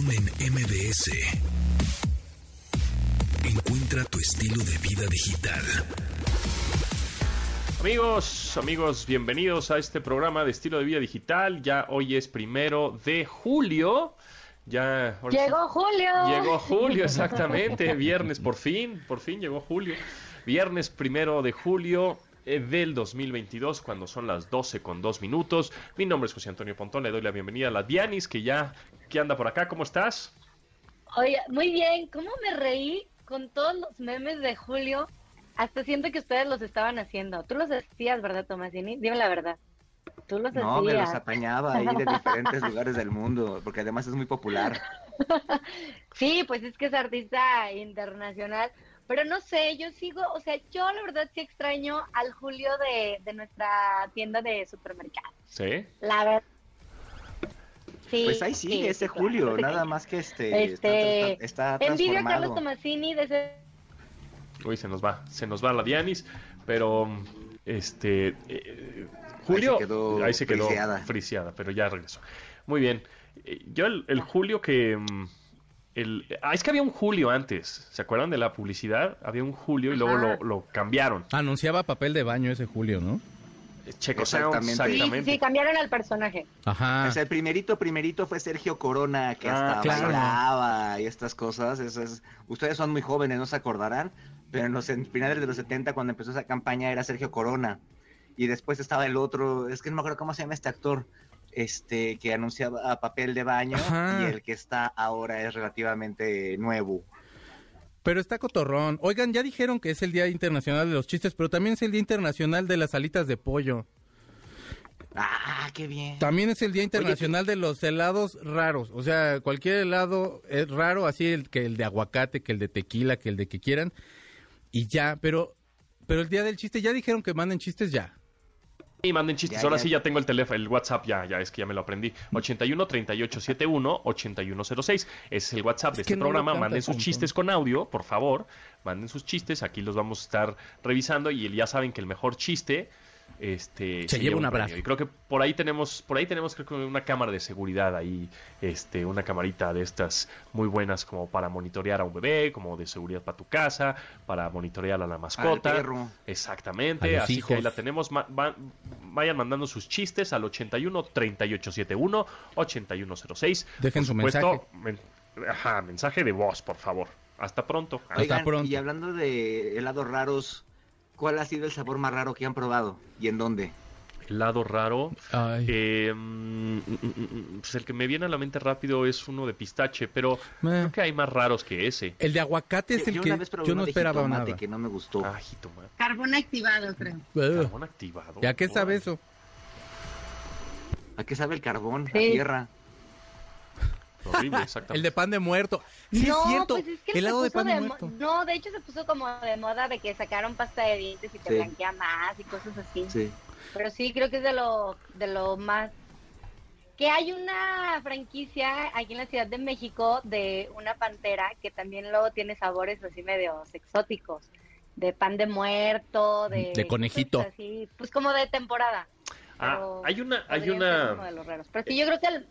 En MBS. Encuentra tu estilo de vida digital. Amigos, amigos, bienvenidos a este programa de estilo de vida digital. Ya hoy es primero de julio. Ya llegó Julio. Llegó Julio, exactamente. Viernes, por fin, por fin llegó Julio. Viernes primero de julio del 2022, cuando son las 12 con 2 minutos. Mi nombre es José Antonio Pontón, le doy la bienvenida a la Dianis, que ya que anda por acá. ¿Cómo estás? Oye, muy bien. ¿Cómo me reí con todos los memes de Julio? Hasta siento que ustedes los estaban haciendo. Tú los hacías, ¿verdad, Tomasini? Dime la verdad. Tú los no, me los apañaba ahí de diferentes lugares del mundo, porque además es muy popular. sí, pues es que es artista internacional. Pero no sé, yo sigo, o sea, yo la verdad sí extraño al Julio de, de nuestra tienda de supermercado. ¿Sí? La verdad. Sí, pues ahí sigue ese Julio, nada más que este, este está, está Envidia a Carlos Tomasini de ese... Uy, se nos va, se nos va la Dianis, pero este eh, Julio ahí se quedó, friciada. pero ya regresó. Muy bien. Eh, yo el, el Julio que mm, ah, es que había un Julio antes, ¿se acuerdan de la publicidad? Había un Julio y luego lo, cambiaron. Anunciaba papel de baño ese Julio, ¿no? Checo exactamente. Sí, cambiaron al personaje. Ajá. O sea, el primerito, primerito fue Sergio Corona, que ah, hasta bailaba y estas cosas. Eso es... Ustedes son muy jóvenes, no se acordarán, pero en los finales de los 70, cuando empezó esa campaña, era Sergio Corona. Y después estaba el otro, es que no me acuerdo cómo se llama este actor, este que anunciaba papel de baño y el que está ahora es relativamente nuevo. Pero está cotorrón. Oigan, ya dijeron que es el Día Internacional de los Chistes, pero también es el Día Internacional de las alitas de pollo. Ah, qué bien. También es el Día Internacional de los helados raros. O sea, cualquier helado es raro, así el, que el de aguacate, que el de tequila, que el de que quieran. Y ya, pero, pero el Día del Chiste, ya dijeron que manden chistes ya. Y manden chistes. Ahora sí ya tengo el teléfono, el WhatsApp ya, ya es que ya me lo aprendí. 81 38 71 8106. Es el WhatsApp de este programa. Manden sus chistes con audio, por favor. Manden sus chistes. Aquí los vamos a estar revisando. Y ya saben que el mejor chiste este se, lleva un abrazo. Y creo que por ahí tenemos, por ahí tenemos creo que una cámara de seguridad ahí, este, una camarita de estas muy buenas como para monitorear a un bebé, como de seguridad para tu casa, para monitorear a la mascota. Exactamente, así que ahí la tenemos. vayan mandando sus chistes al 81 3871 8106. Dejen su mensaje. ajá, mensaje de voz, por favor. Hasta pronto. Hasta pronto. Y hablando de helados raros, ¿Cuál ha sido el sabor más raro que han probado y en dónde? Helado raro. Eh, mm, pues el que me viene a la mente rápido es uno de pistache, pero creo que hay más raros que ese. El de aguacate es el que yo no esperaba nada. que no me gustó. Ah, Carbón activado, creo. Carbón activado. ¿Y a qué sabe eso? ¿A qué sabe el carbón? A tierra. Horrible, exactamente. El de pan de muerto. Sí, es cierto. Pues es que helado de pan de, muerto. No, de hecho se puso como de moda de que sacaron pasta de dientes y te blanquea más y cosas así. Sí. Pero sí, creo que es de lo, de lo más que hay una franquicia aquí en la Ciudad de México de una pantera que también luego tiene sabores así medio exóticos, de pan de muerto, de, de conejito, así, pues como de temporada. Ah, hay una, hay una. Pero sí, yo creo que el...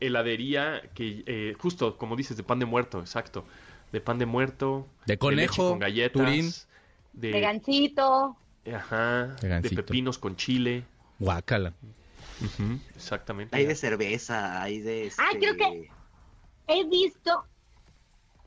heladería que eh, justo como dices de pan de muerto, exacto, de pan de muerto, de conejo, con galletas, de, de ganchito, ajá, de, pepinos con chile, guacala, exactamente. Hay de cerveza, hay de. Este... Ah, creo que he visto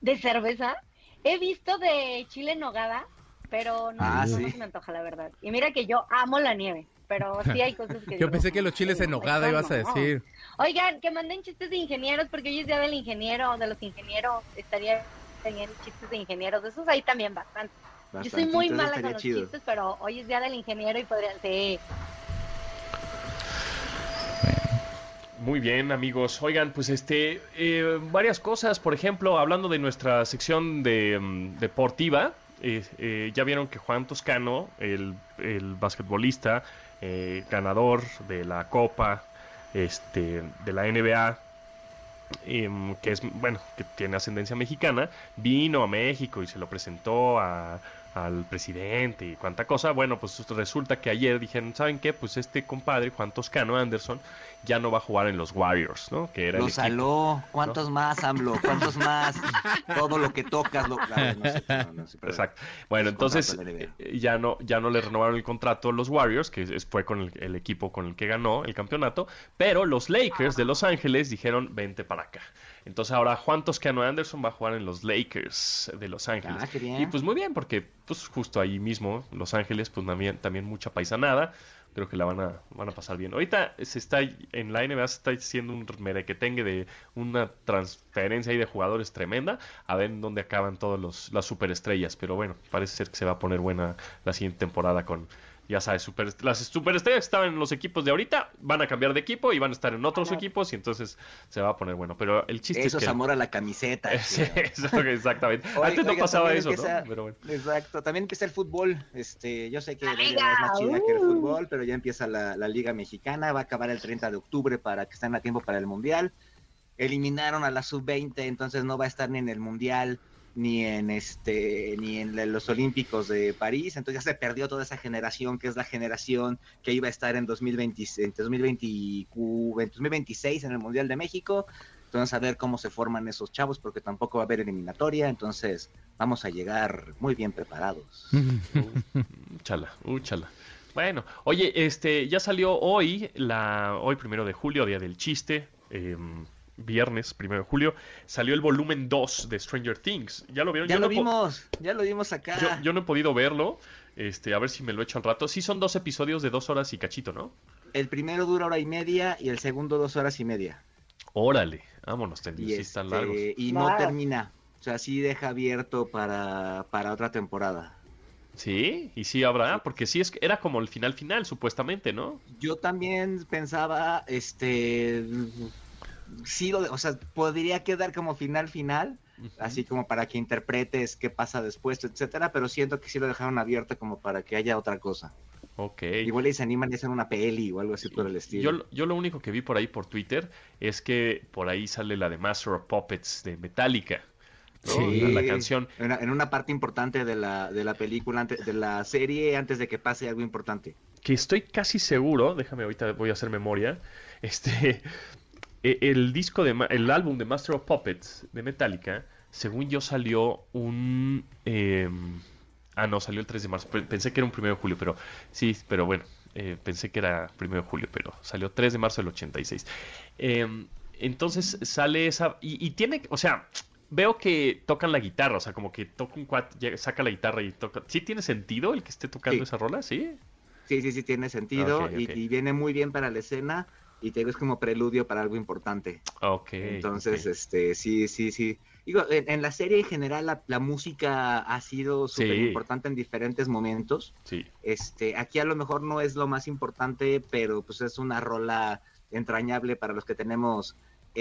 de cerveza, he visto de chile en nogada, pero no, ah, no me antoja la verdad. Y mira que yo amo la nieve pero sí hay cosas que... Yo pensé que los chiles en nogada ibas a decir. Oigan, que manden chistes de ingenieros, porque hoy es día del ingeniero, de los ingenieros, estaría teniendo chistes de ingenieros, esos ahí también bastante. Yo soy muy mala con los chistes, pero hoy es día del ingeniero y podrían ser... Muy bien, amigos. Oigan, pues este, eh, varias cosas. Por ejemplo, hablando de nuestra sección de mm, deportiva, eh, eh, ya vieron que Juan Toscano, el, el basquetbolista, eh, ganador de la Copa este, de la NBA, que es bueno que tiene ascendencia mexicana, vino a México y se lo presentó a, al presidente y cuánta cosa. Bueno, pues resulta que ayer dijeron, ¿saben qué? Pues este compadre, Juan Toscano Anderson, ya no va a jugar en los Warriors, ¿no? Que era lo saló. ¿Cuántos más, AMLO? ¿Cuántos más? Todo lo que tocas lo... Exacto. Bueno, entonces eh, ya no, ya no le renovaron el contrato a los Warriors, que fue con el, equipo con el que ganó el campeonato, pero los Lakers de Los Ángeles dijeron, vente para acá. Entonces ahora Juan Toscano Anderson va a jugar en los Lakers de Los Ángeles. Ah, y pues muy bien, porque pues justo ahí mismo, Los Ángeles, pues también, también mucha paisanada creo que la van a, van a pasar bien. Ahorita se está en la NBA se está haciendo un merequetengue de una transferencia ahí de jugadores tremenda, a ver dónde acaban todas los, las superestrellas, pero bueno, parece ser que se va a poner buena la siguiente temporada con ya sabes, super, las superestrellas que estaban en los equipos de ahorita van a cambiar de equipo y van a estar en otros equipos y entonces se va a poner bueno. Pero el chiste eso es que... amor a la camiseta. exactamente. Antes no pasaba eso, ¿no? Exacto. También empieza el fútbol. Este, yo sé que la liga es más chida que el uh. fútbol, pero ya empieza la, la Liga Mexicana. Va a acabar el 30 de octubre para que estén a tiempo para el Mundial. Eliminaron a la sub-20, entonces no va a estar ni en el Mundial ni en este ni en los Olímpicos de París, entonces ya se perdió toda esa generación que es la generación que iba a estar en 2020, en 2026 en el Mundial de México. Entonces a ver cómo se forman esos chavos porque tampoco va a haber eliminatoria, entonces vamos a llegar muy bien preparados. Úchala, úchala. Bueno, oye, este ya salió hoy la hoy primero de julio, día del chiste. Eh, viernes, primero de julio, salió el volumen 2 de Stranger Things. ¿Ya lo vieron? Ya lo vimos, ya lo vimos acá. Yo, no he podido verlo, este, a ver si me lo echo al rato. Sí son dos episodios de dos horas y cachito, ¿no? El primero dura hora y media y el segundo dos horas y media. Órale, vámonos, y, sí están este, largos. y no termina, o sea, sí deja abierto para, para otra temporada. Sí, y sí habrá, porque sí es era como el final final, supuestamente, ¿no? Yo también pensaba, este, sí, lo, o sea, podría quedar como final final, así como para que interpretes qué pasa después, etcétera, pero siento que sí lo dejaron abierto como para que haya otra cosa. Ok. Igual y se animan a hacer una peli o algo así por el estilo. Yo, yo lo único que vi por ahí por Twitter es que por ahí sale la de Master of Puppets de Metallica. Sí. La, canción. En una, parte importante de la, de la película, de la serie, antes de que pase algo importante. Que estoy casi seguro, déjame ahorita voy a hacer memoria, este, el disco de el álbum de Master of Puppets de Metallica, según yo salió un em, ah no salió el 3 de marzo, pensé que era un 1 de julio, pero sí, pero bueno, eh, pensé que era 1 de julio, pero salió 3 de marzo del 86. Em, entonces sale esa y, tiene, o sea, veo que tocan la guitarra, o sea, como que toca un cuat, saca la guitarra y toca. ¿Sí tiene sentido el que esté tocando esa rola? Sí. Sí, sí, sí, tiene sentido y, viene muy bien para la escena y te digo, es como preludio para algo importante. Ok. Entonces, este, sí, sí, sí. Digo, en, la serie en general la, música ha sido súper importante en diferentes momentos. Sí. Este, aquí a lo mejor no es lo más importante, pero pues es una rola entrañable para los que tenemos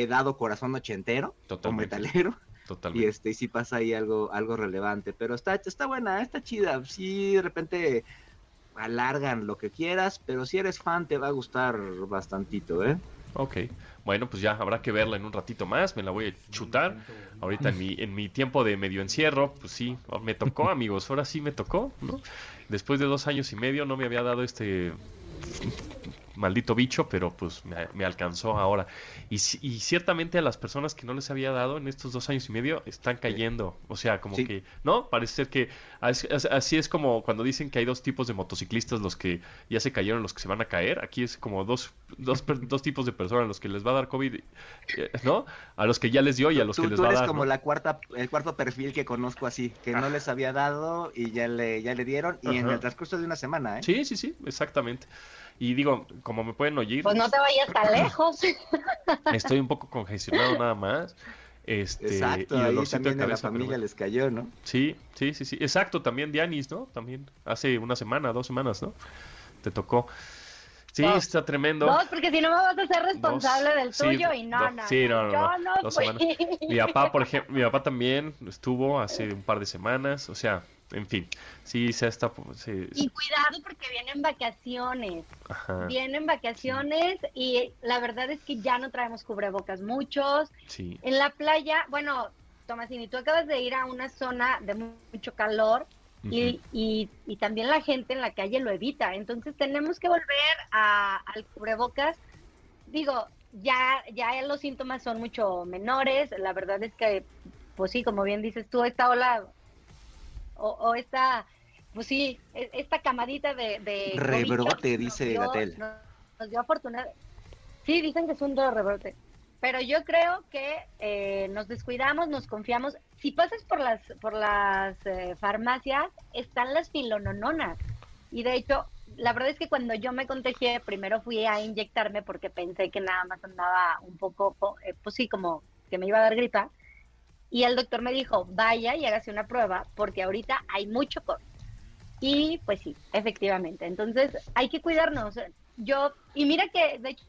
dado corazón ochentero Totalmente. o metalero. Totalmente. Y este, y sí pasa ahí algo, algo relevante. Pero está, está buena, está chida. Sí, de repente alargan lo que quieras, pero si eres fan te va a gustar bastantito, ¿eh? Ok, bueno, pues ya habrá que verla en un ratito más, me la voy a chutar. Ahorita en mi, en mi tiempo de medio encierro, pues sí, me tocó, amigos, ahora sí me tocó, ¿no? Después de dos años y medio no me había dado este maldito bicho, pero pues me, alcanzó ahora. Y, y, ciertamente a las personas que no les había dado en estos dos años y medio están cayendo. O sea, como que, ¿no? Parece ser que así es como cuando dicen que hay dos tipos de motociclistas, los que ya se cayeron, los que se van a caer. Aquí es como dos, dos, dos tipos de personas, los que les va a dar COVID, eh, ¿no? A los que ya les dio y a los que les va a dar. Tú eres como la cuarta, el cuarto perfil que conozco así, que no les había dado y ya le, ya le dieron y en el transcurso de una semana, ¿eh? Sí, sí, sí, exactamente. Y digo, como me pueden oír. Pues no te vayas tan lejos. Estoy un poco congestionado nada más. Este, Exacto, y ahí también de la familia les cayó, ¿no? Sí, sí, sí, sí. Exacto, también Dianis, ¿no? También hace una semana, dos semanas, ¿no? Te tocó. Sí, está tremendo. Dos, porque si no me vas a ser responsable del tuyo y no, no, sí, no, no, no, Mi papá, por ejemplo, mi papá también estuvo hace un par de semanas, o sea, en fin, sí se está... Y cuidado porque vienen vacaciones. Vienen vacaciones y la verdad es que ya no traemos cubrebocas muchos. Sí. En la playa, bueno, Tomasini, tú acabas de ir a una zona de mucho calor y, y, y, también la gente en la calle lo evita. Entonces tenemos que volver a, al cubrebocas. Digo, ya, ya los síntomas son mucho menores. La verdad es que, pues sí, como bien dices tú, esta ola o, o esta, pues sí, e, esta camadita de... de rebrote, dice Gatel. Nos, dio oportunidad. Sí, dicen que es un rebrote. Pero yo creo que eh, nos descuidamos, nos confiamos. Si pasas por las por las eh, farmacias, están las filonononas. Y de hecho, la verdad es que cuando yo me contagié, primero fui a inyectarme porque pensé que nada más andaba un poco, eh, pues sí, como que me iba a dar gripa. Y el doctor me dijo, vaya y hágase una prueba porque ahorita hay mucho COVID. Y pues sí, efectivamente. Entonces hay que cuidarnos. Yo, y mira que, de hecho,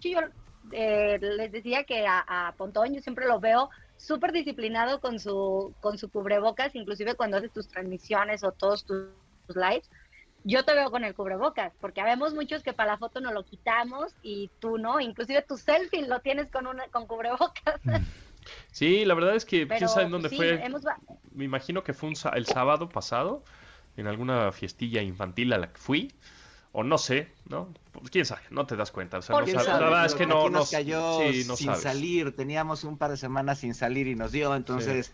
yo eh, les decía que a, a, Pontón yo siempre lo veo súper disciplinado con su, con su cubrebocas, inclusive cuando haces tus transmisiones o todos tus, lives. Yo te veo con el cubrebocas, porque habemos muchos que para la foto no lo quitamos y tú no, inclusive tu selfie lo tienes con una con cubrebocas. Mm. Sí, la verdad es que quién sabe dónde fue. Me imagino que fue un, el sábado pasado en alguna fiestilla infantil a la que fui o no sé, ¿no? Pues quién sabe, no te das cuenta. O sea, no sabes. La verdad es que no nos cayó sin salir, teníamos un par de semanas sin salir y nos dio, entonces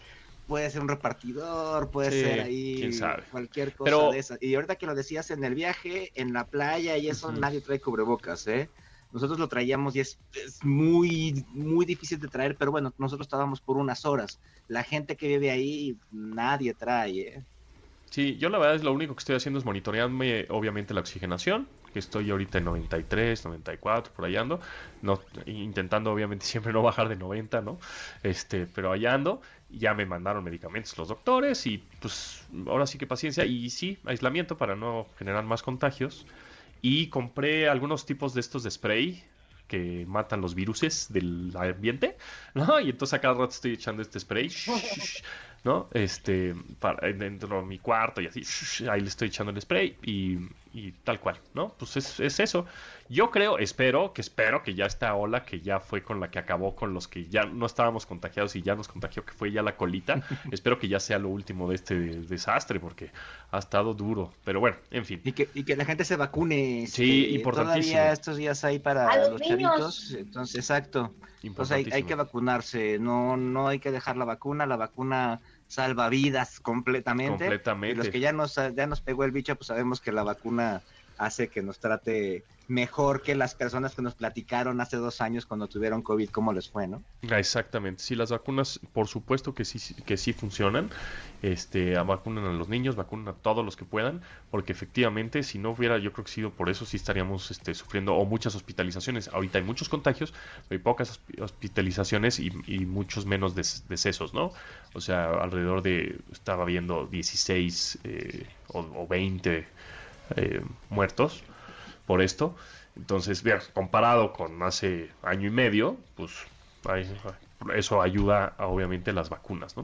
puede ser un repartidor, puede ser ahí cualquier cosa de esas. Y ahorita que lo decías en el viaje, en la playa y eso, nadie trae cubrebocas, ¿eh? Nosotros lo traíamos y es, muy, muy difícil de traer, pero bueno, nosotros estábamos por unas horas. La gente que vive ahí, nadie trae, ¿eh? Sí, yo la verdad es lo único que estoy haciendo es monitorearme obviamente la oxigenación, que estoy ahorita en 93, 94, por allá ando, no, intentando obviamente siempre no bajar de 90, ¿no? Este, pero allá ando, ya me mandaron medicamentos los doctores y pues ahora sí que paciencia y sí, aislamiento para no generar más contagios. Y compré algunos tipos de estos de spray que matan los viruses del ambiente, ¿no? Y entonces a cada rato estoy echando este spray ¿no? Este, dentro de mi cuarto y así, ahí le estoy echando el spray y, y tal cual, ¿no? Pues es, es, eso. Yo creo, espero, que espero que ya esta ola que ya fue con la que acabó con los que ya no estábamos contagiados y ya nos contagió, que fue ya la colita, espero que ya sea lo último de este desastre porque ha estado duro. Pero bueno, en fin. Y que, y que la gente se vacune. Sí, importantísimo. Todavía estos días hay para los, chavitos. Entonces, exacto. Entonces hay, hay que vacunarse, no, no hay que dejar la vacuna, la vacuna salva vidas completamente. Completamente. Y los que ya nos, ya nos pegó el bicho, pues sabemos que la vacuna hace que nos trate mejor que las personas que nos platicaron hace dos años cuando tuvieron COVID, cómo les fue, ¿no? Ah, exactamente. Sí, las vacunas, por supuesto que sí, que sí funcionan. Este, vacunan a los niños, vacunan a todos los que puedan, porque efectivamente, si no hubiera, yo creo que sido por eso, sí estaríamos este, sufriendo o muchas hospitalizaciones. Ahorita hay muchos contagios, hay pocas hospitalizaciones y, muchos menos decesos, ¿no? O sea, alrededor de, estaba viendo 16 eh, o, o 20 eh, muertos por esto. Entonces, bien, comparado con hace año y medio, pues eso ayuda a, obviamente las vacunas.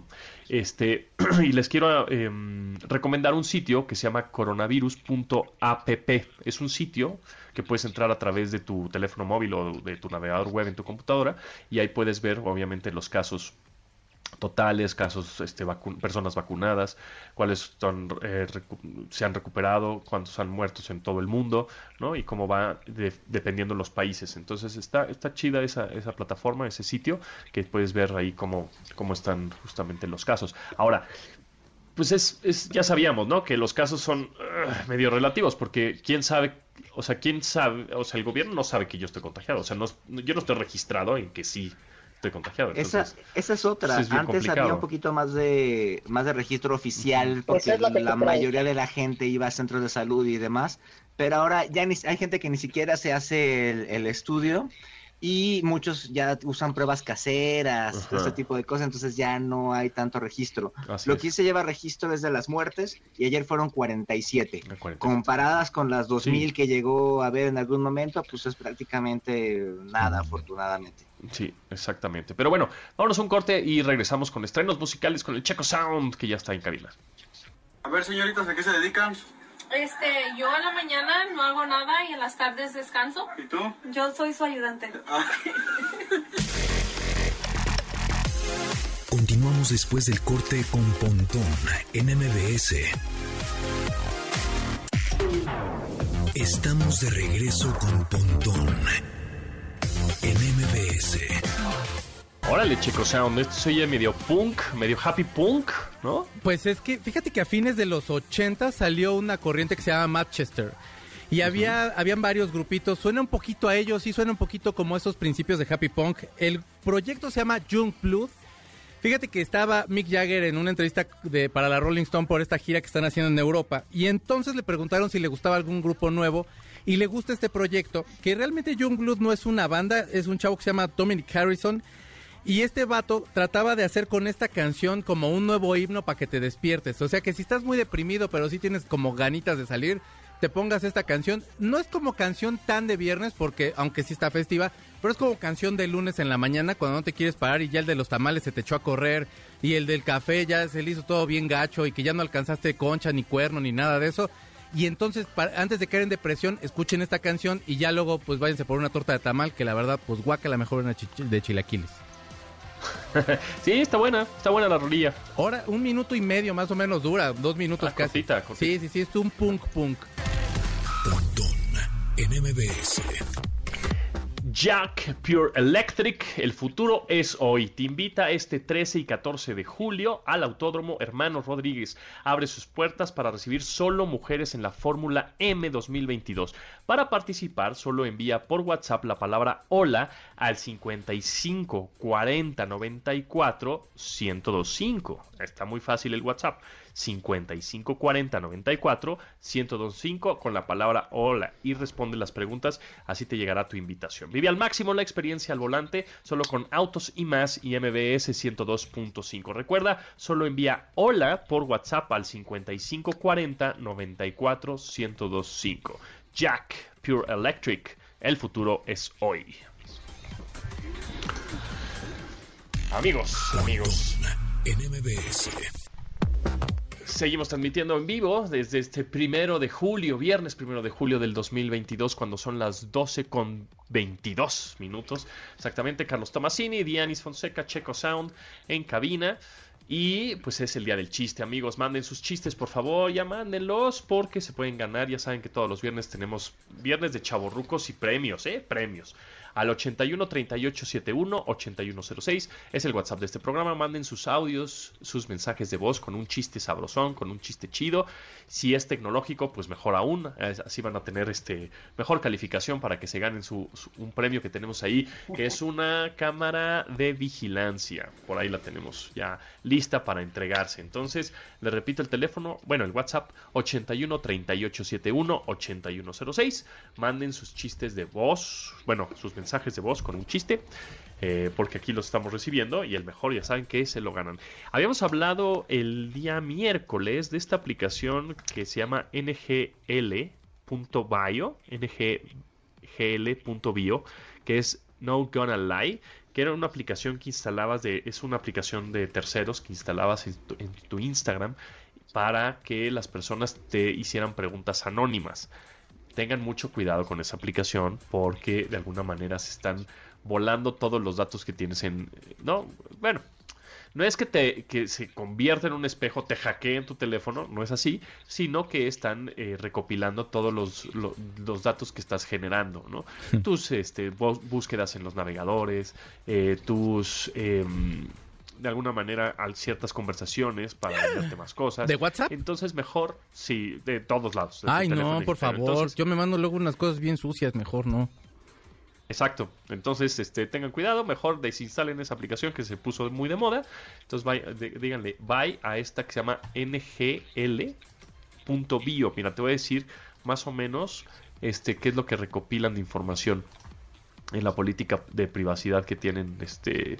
Este, y les quiero em, recomendar un sitio que se llama coronavirus.app. Es un sitio que puedes entrar a través de tu teléfono móvil o de tu navegador web en tu computadora y ahí puedes ver obviamente los casos totales, casos, este, personas vacunadas, cuáles eh, se han recuperado, cuántos han muertos en todo el mundo, ¿no? Y cómo va dependiendo de los países. Entonces está, está chida esa, esa plataforma, ese sitio, que puedes ver ahí cómo, cómo están justamente los casos. Ahora, pues es, es, ya sabíamos, ¿no? Que los casos son medio relativos, porque quién sabe, o sea, quién sabe, o sea, el gobierno no sabe que yo estoy contagiado, o sea, no, yo no estoy registrado en que sí estoy contagiado. esa, esa es otra. Antes había un poquito más de más de registro oficial porque la mayoría de la gente iba a centros de salud y demás, pero ahora ya hay gente que ni siquiera se hace el, estudio y muchos ya usan pruebas caseras, este tipo de cosas, entonces ya no hay tanto registro. Lo que se lleva registro desde las muertes y ayer fueron 47. Comparadas con las 2000 que llegó a haber en algún momento, pues es prácticamente nada, afortunadamente. Sí, exactamente. Pero bueno, vámonos a un corte y regresamos con estrenos musicales con el Checo Sound, que ya está en cabina. A ver, señoritas, ¿a qué se dedican? Este, yo en la mañana no hago nada y en las tardes descanso. ¿Y tú? Yo soy su ayudante. Continuamos después del corte con Pontón en MBS. Estamos de regreso con Pontón en MBS. Órale, chicos, Sound, esto se oye medio punk, medio happy punk, ¿no? Pues es que, fíjate que a fines de los 80 salió una corriente que se llama Manchester. Y había, habían varios grupitos, suena un poquito a ellos, sí suena un poquito como esos principios de Happy Punk. El proyecto se llama Young Blood. Fíjate que estaba Mick Jagger en una entrevista de, para la Rolling Stone por esta gira que están haciendo en Europa. Y entonces le preguntaron si le gustaba algún grupo nuevo. Y le gusta este proyecto, que realmente Young Blood no es una banda, es un chavo que se llama Dominic Harrison. Y este vato trataba de hacer con esta canción como un nuevo himno para que te despiertes. O sea que si estás muy deprimido, pero sí tienes como ganitas de salir, te pongas esta canción. No es como canción tan de viernes, porque aunque sí está festiva, pero es como canción de lunes en la mañana cuando no te quieres parar y ya el de los tamales se te echó a correr y el del café ya se le hizo todo bien gacho y que ya no alcanzaste concha ni cuerno ni nada de eso. Y entonces, antes de caer en depresión, escuchen esta canción y ya luego pues váyanse por una torta de tamal que la verdad pues guaca la mejor una de chilaquiles. sí, está buena, está buena la rolilla. Ahora, un minuto y medio más o menos dura, dos minutos ah, casi. Sí, sí, sí, es un punk punk. en MBS. Jack Pure Electric, el futuro es hoy. Te invita este 13 y 14 de julio al Autódromo Hermanos Rodríguez. Abre sus puertas para recibir solo mujeres en la Fórmula M 2022. Para participar, solo envía por WhatsApp la palabra hola al 55 40 94 1025. Está muy fácil el WhatsApp. 55 40 94 1025 con la palabra hola y responde las preguntas, así te llegará tu invitación. Vive al máximo la experiencia al volante solo con autos y más y MBS 102.5. Recuerda, solo envía hola por WhatsApp al 55 40 94 1025. Jack Pure Electric, el futuro es hoy. Amigos, amigos. En MBS. Seguimos transmitiendo en vivo desde este primero de julio, viernes primero de julio del 2022, cuando son las 12 con 22 minutos. Exactamente, Carlos Tomasini, Dianis Fonseca, Checo Sound en cabina. Y pues es el día del chiste, amigos. Manden sus chistes, por favor, ya mándenlos porque se pueden ganar. Ya saben que todos los viernes tenemos viernes de chavorrucos y premios, ¿eh? Premios al 81 38 71 8106. Es el WhatsApp de este programa. Manden sus audios, sus mensajes de voz con un chiste sabrosón, con un chiste chido. Si es tecnológico, pues mejor aún. Así van a tener este mejor calificación para que se ganen su, un premio que tenemos ahí, que es una cámara de vigilancia. Por ahí la tenemos ya lista para entregarse. Entonces, le repito el teléfono, bueno, el WhatsApp 81 38 71 8106. Manden sus chistes de voz, bueno, sus mensajes de voz con un chiste, eh, porque aquí los estamos recibiendo y el mejor ya saben que se lo ganan. Habíamos hablado el día miércoles de esta aplicación que se llama ngl.bio, ngl.bio, que es No Gonna Lie, que era una aplicación que instalabas de, es una aplicación de terceros que instalabas en tu Instagram para que las personas te hicieran preguntas anónimas tengan mucho cuidado con esa aplicación porque de alguna manera se están volando todos los datos que tienes en... No, bueno, no es que, te, que se convierta en un espejo, te hackeen tu teléfono, no es así, sino que están eh, recopilando todos los, los, datos que estás generando, ¿no? tus este, búsquedas en los navegadores, eh, tus... Em, de alguna manera a ciertas conversaciones para venderte más cosas. ¿De WhatsApp? Entonces mejor, sí, de todos lados. Ay, no, por favor. Yo me mando luego unas cosas bien sucias, mejor no. Exacto. Entonces, este, tengan cuidado, mejor desinstalen esa aplicación que se puso muy de moda. Entonces, díganle, bye a esta que se llama ngl.bio. Mira, te voy a decir más o menos este, qué es lo que recopilan de información en la política de privacidad que tienen este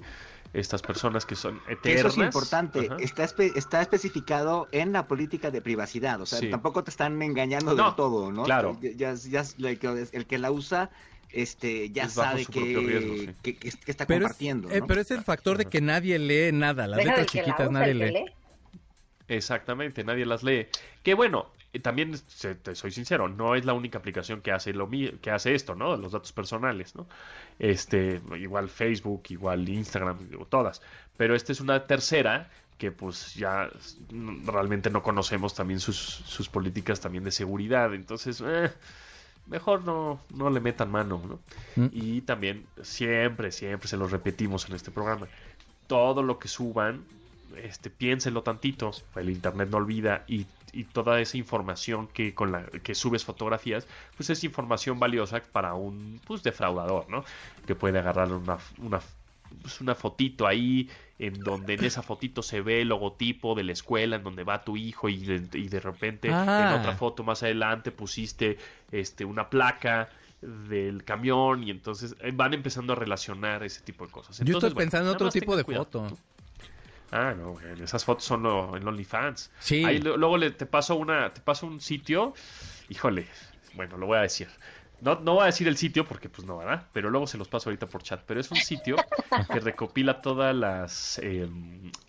estas personas que son eternas. Eso es importante, está, está especificado en la política de privacidad, o sea, tampoco te están engañando del todo, ¿no? Claro. Ya, ya, el que la usa este ya sabe que, que, está compartiendo. Eh, pero es el factor de que nadie lee nada, las letras chiquitas nadie lee. Exactamente, nadie las lee. Que bueno, también te soy sincero, no es la única aplicación que hace lo que hace esto, ¿no? Los datos personales, ¿no? Este, igual Facebook, igual Instagram, todas. Pero esta es una tercera que pues ya realmente no conocemos también sus, sus políticas también de seguridad. Entonces, eh, mejor no, no le metan mano, ¿no? Mm. Y también, siempre, siempre se lo repetimos en este programa. Todo lo que suban, este, piénsenlo tantito. El internet no olvida y, y, toda esa información que con la que subes fotografías, pues es información valiosa para un pues defraudador, ¿no? Que puede agarrar una, una, pues una fotito ahí en donde en esa fotito se ve el logotipo de la escuela en donde va tu hijo y de, y de repente en Ah. otra foto más adelante pusiste este una placa del camión y entonces eh, van empezando a relacionar ese tipo de cosas. Yo Entonces, estoy bueno, pensando en otro tipo de tengan foto. Ah, no, güey, esas fotos son lo- en OnlyFans. Sí. Ahí lo- luego le, te paso una, te paso un sitio, híjole, bueno, lo voy a decir. No, no voy a decir el sitio porque pues no, ¿verdad? Pero luego se los paso ahorita por chat. Pero es un sitio que recopila todas las eh,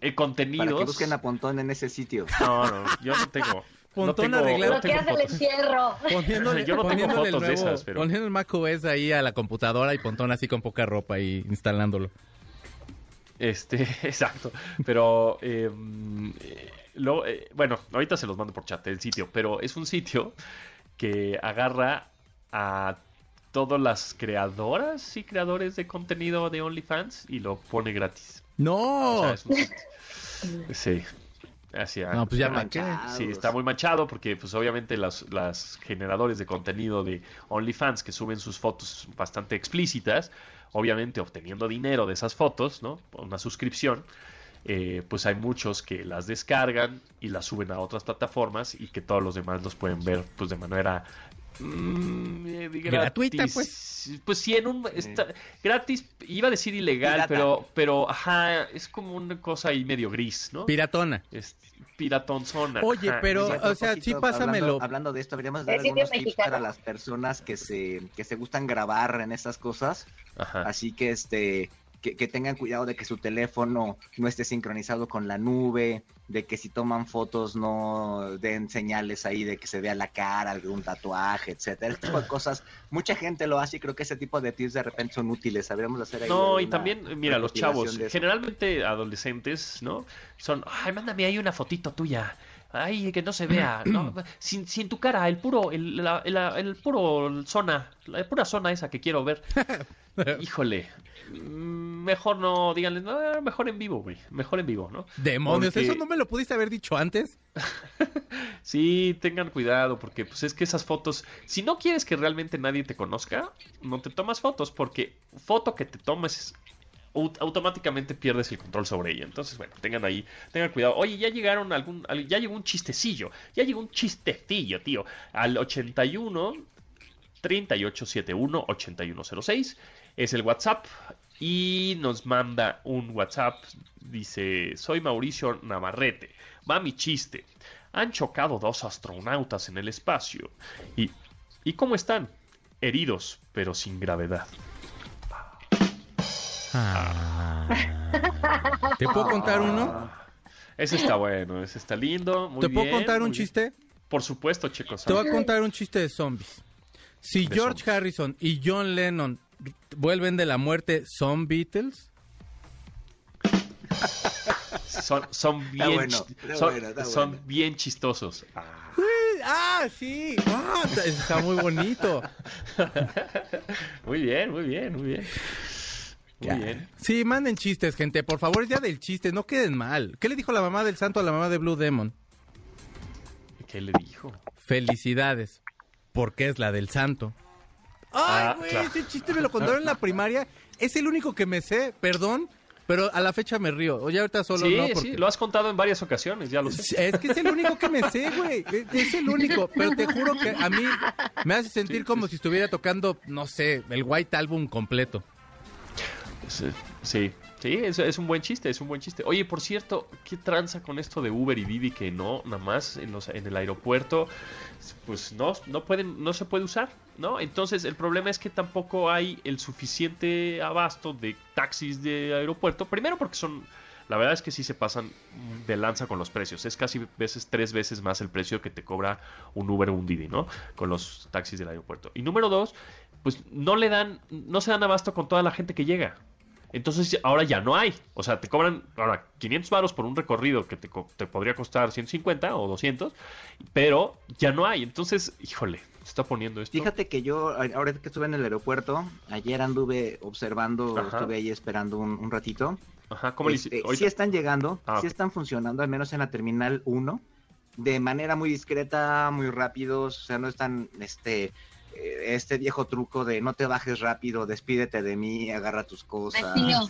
eh, contenidos. Para que busquen a Pontón en ese sitio. No, no, yo no tengo. no Pontón tengo, arreglado. no tengo Bloqueas el encierro. Poniéndole, Yo no tengo fotos de nuevo- esas, pero- Poniendo el Mac OS ahí a la computadora y Pontón así con poca ropa y instalándolo. Este, exacto. Pero, eh, eh, lo- eh, bueno, ahorita se los mando por chat el sitio, pero es un sitio que agarra a todas las creadoras y creadores de contenido de OnlyFans y lo pone gratis. ¡No! O sea, es un sitio- Sí. Así, No, pues ya manchado. Sí, está muy manchado porque pues obviamente las, las generadores de contenido de OnlyFans que suben sus fotos bastante explícitas, obviamente obteniendo dinero de esas fotos, ¿no? Una suscripción, eh, pues hay muchos que las descargan y las suben a otras plataformas y que todos los demás los pueden ver pues de manera mm, eh, Gratuita, pues. Pues sí, en un está- gratis, iba a decir ilegal, Pirata. pero pero ajá, es como una cosa ahí medio gris, ¿no? Piratona. Es piratonzona. Oye, ajá, pero- o sea, sí, pásamelo. Hablando, hablando de esto, deberíamos dar algunos tips para las personas que se, que se gustan grabar en estas cosas. Ajá. Así que este que, que tengan cuidado de que su teléfono no esté sincronizado con la nube, de que si toman fotos no den señales ahí de que se vea la cara, algún tatuaje, etcétera. Ese tipo de cosas. Mucha gente lo hace y creo que ese tipo de tips de repente son útiles. Sabríamos hacer ahí No, y también, mira, los chavos, generalmente adolescentes, ¿no? Son, ay, mándame ahí una fotito tuya. Ay, que no se vea, ¿no? Sin, sin tu cara, el puro, el, la- el- el puro zona, la pura zona esa que quiero ver. Híjole, mm, mejor no, díganle, no, mejor en vivo, güey, mejor en vivo, ¿no? Demonios, Porque- ¿eso no me lo pudiste haber dicho antes? Sí, tengan cuidado, porque pues es que esas fotos, si no quieres que realmente nadie te conozca, no te tomas fotos, porque foto que te tomes automáticamente pierdes el control sobre ella. Entonces, bueno, tengan ahí, tengan cuidado. Oye, ya llegaron algún, al- ya llegó un chistecillo, ya llegó un chistecillo, tío, al 81 3871 8106 es el WhatsApp y nos manda un WhatsApp dice, "Soy Mauricio Navarrete. Va mi chiste. Han chocado dos astronautas en el espacio. ¿Y, ¿y cómo están? Heridos, pero sin gravedad. Ah. ¿Te puedo contar uno? Ese está bueno, ese está lindo. Muy ¿Te puedo bien, contar un bien. chiste? Por supuesto, Checo. Te voy a contar un chiste de zombies. Si De George zombies. Harrison y John Lennon vuelven de la muerte, ¿son Beatles? Son, son bien, bueno, son, bueno, está son bueno. bien chistosos. Ah. ¡Ah, sí! ¡Ah, está- está muy bonito! Muy bien, muy bien, muy bien. Muy Ya. bien. Sí, manden chistes, gente. Por favor, es día del chiste. No queden mal. ¿Qué le dijo la mamá del santo a la mamá de Blue Demon? ¿Qué le dijo? Felicidades. Porque es la del santo. ¡Ay, Ah, güey! claro. Ese chiste me lo contaron en la primaria. Es el único que me sé, perdón. Pero a la fecha me río. Oye, ahorita solo sí, no. Porque... sí, lo has contado en varias ocasiones, ya lo sé. Es que es el único que me sé, güey. Es- Es el único. Pero te juro que a mí me hace sentir como si estuviera tocando, no sé, el White Album completo. Sí, sí, es un buen chiste, es un buen chiste. Oye, por cierto, ¿qué tranza con esto de Uber y Didi que no, nada más en, los, en el aeropuerto, pues no, no pueden, no se puede usar, ¿no? Entonces el problema es que tampoco hay el suficiente abasto de taxis de aeropuerto. Primero porque son La verdad es que sí se pasan de lanza con los precios. Es casi veces tres veces más el precio que te cobra un Uber o un Didi, ¿no? Con los taxis del aeropuerto. Y número dos, pues no le dan, no se dan abasto con toda la gente que llega. Entonces ahora ya no hay. O sea, te cobran ahora 500 varos por un recorrido que te, te, podría costar 150 o 200, pero ya no hay. Entonces, híjole, se está poniendo esto. Fíjate que yo, ahora que estuve en el aeropuerto, ayer anduve observando, estuve ahí esperando un, ratito. Ajá, ¿cómo este, Sí están llegando, ah, sí están funcionando, al menos en la terminal 1, de manera muy discreta, muy rápidos, o sea, no están, este, este viejo truco de no te bajes rápido, despídete de mí, agarra tus cosas.